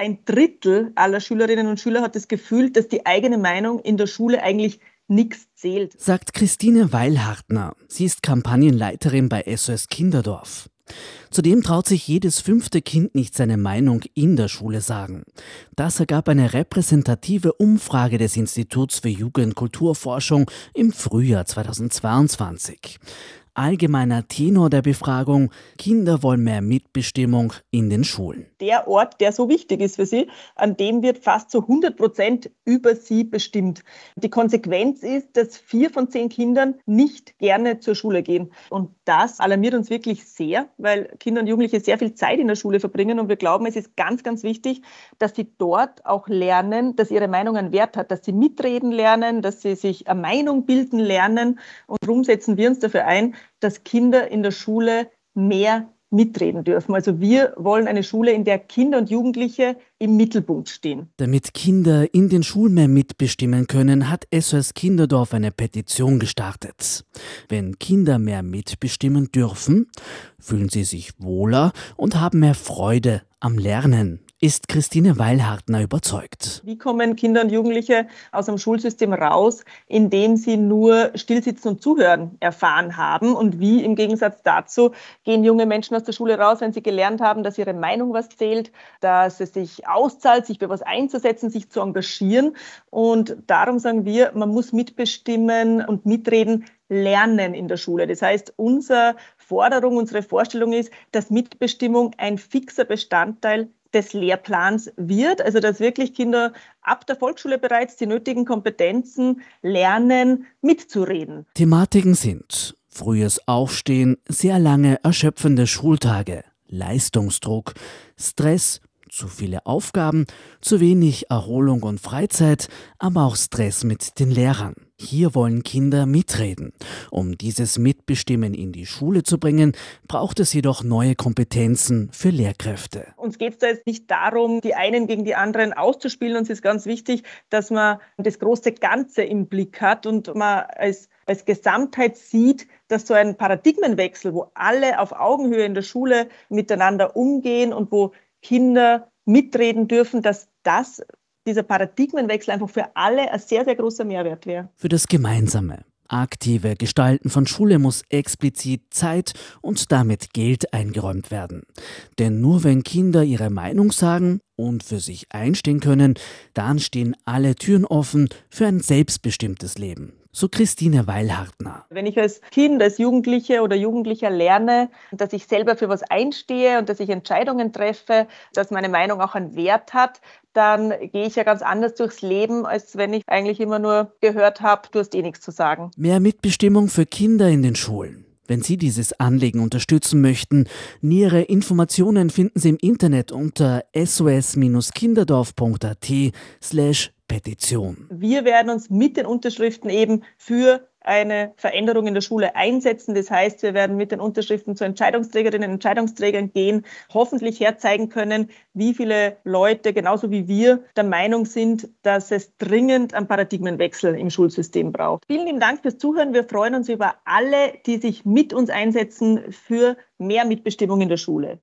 ein Drittel aller Schülerinnen und Schüler hat das Gefühl, dass die eigene Meinung in der Schule eigentlich nichts zählt. Sagt Christine Weilhartner. Sie ist Kampagnenleiterin bei SOS Kinderdorf. Zudem traut sich jedes fünfte Kind nicht seine Meinung in der Schule sagen. Das ergab eine repräsentative Umfrage des Instituts für Jugendkulturforschung im Frühjahr 2022 allgemeiner Tenor der Befragung, Kinder wollen mehr Mitbestimmung in den Schulen. Der Ort, der so wichtig ist für sie, an dem wird fast zu 100 Prozent über sie bestimmt. Die Konsequenz ist, dass vier von zehn Kindern nicht gerne zur Schule gehen. Und das alarmiert uns wirklich sehr, weil Kinder und Jugendliche sehr viel Zeit in der Schule verbringen. Und wir glauben, es ist ganz, ganz wichtig, dass sie dort auch lernen, dass ihre Meinung einen Wert hat, dass sie mitreden lernen, dass sie sich eine Meinung bilden lernen. Und darum setzen wir uns dafür ein, dass Kinder in der Schule mehr mitreden dürfen. Also wir wollen eine Schule, in der Kinder und Jugendliche im Mittelpunkt stehen. Damit Kinder in den Schulen mehr mitbestimmen können, hat SOS Kinderdorf eine Petition gestartet. Wenn Kinder mehr mitbestimmen dürfen, fühlen sie sich wohler und haben mehr Freude am Lernen ist Christine Weilhartner überzeugt. Wie kommen Kinder und Jugendliche aus dem Schulsystem raus, indem sie nur Stillsitzen und Zuhören erfahren haben? Und wie im Gegensatz dazu gehen junge Menschen aus der Schule raus, wenn sie gelernt haben, dass ihre Meinung was zählt, dass es sich auszahlt, sich für was einzusetzen, sich zu engagieren? Und darum sagen wir, man muss mitbestimmen und mitreden lernen in der Schule. Das heißt, unsere Forderung, unsere Vorstellung ist, dass Mitbestimmung ein fixer Bestandteil des Lehrplans wird, also dass wirklich Kinder ab der Volksschule bereits die nötigen Kompetenzen lernen, mitzureden. Thematiken sind frühes Aufstehen, sehr lange erschöpfende Schultage, Leistungsdruck, Stress, zu viele Aufgaben, zu wenig Erholung und Freizeit, aber auch Stress mit den Lehrern. Hier wollen Kinder mitreden. Um dieses Mitbestimmen in die Schule zu bringen, braucht es jedoch neue Kompetenzen für Lehrkräfte. Uns geht es da jetzt nicht darum, die einen gegen die anderen auszuspielen. Uns ist ganz wichtig, dass man das große Ganze im Blick hat und man als, als Gesamtheit sieht, dass so ein Paradigmenwechsel, wo alle auf Augenhöhe in der Schule miteinander umgehen und wo Kinder mitreden dürfen, dass das, dieser Paradigmenwechsel einfach für alle ein sehr, sehr großer Mehrwert wäre. Für das Gemeinsame. Aktive Gestalten von Schule muss explizit Zeit und damit Geld eingeräumt werden. Denn nur wenn Kinder ihre Meinung sagen und für sich einstehen können, dann stehen alle Türen offen für ein selbstbestimmtes Leben so Christine Weilhartner. Wenn ich als Kind, als Jugendliche oder Jugendlicher lerne, dass ich selber für was einstehe und dass ich Entscheidungen treffe, dass meine Meinung auch einen Wert hat, dann gehe ich ja ganz anders durchs Leben, als wenn ich eigentlich immer nur gehört habe, du hast eh nichts zu sagen. Mehr Mitbestimmung für Kinder in den Schulen. Wenn Sie dieses Anliegen unterstützen möchten, nähere Informationen finden Sie im Internet unter sos-kinderdorf.at slash Petition. Wir werden uns mit den Unterschriften eben für eine Veränderung in der Schule einsetzen. Das heißt, wir werden mit den Unterschriften zu Entscheidungsträgerinnen und Entscheidungsträgern gehen, hoffentlich herzeigen können, wie viele Leute genauso wie wir der Meinung sind, dass es dringend einen Paradigmenwechsel im Schulsystem braucht. Vielen lieben Dank fürs Zuhören. Wir freuen uns über alle, die sich mit uns einsetzen für mehr Mitbestimmung in der Schule.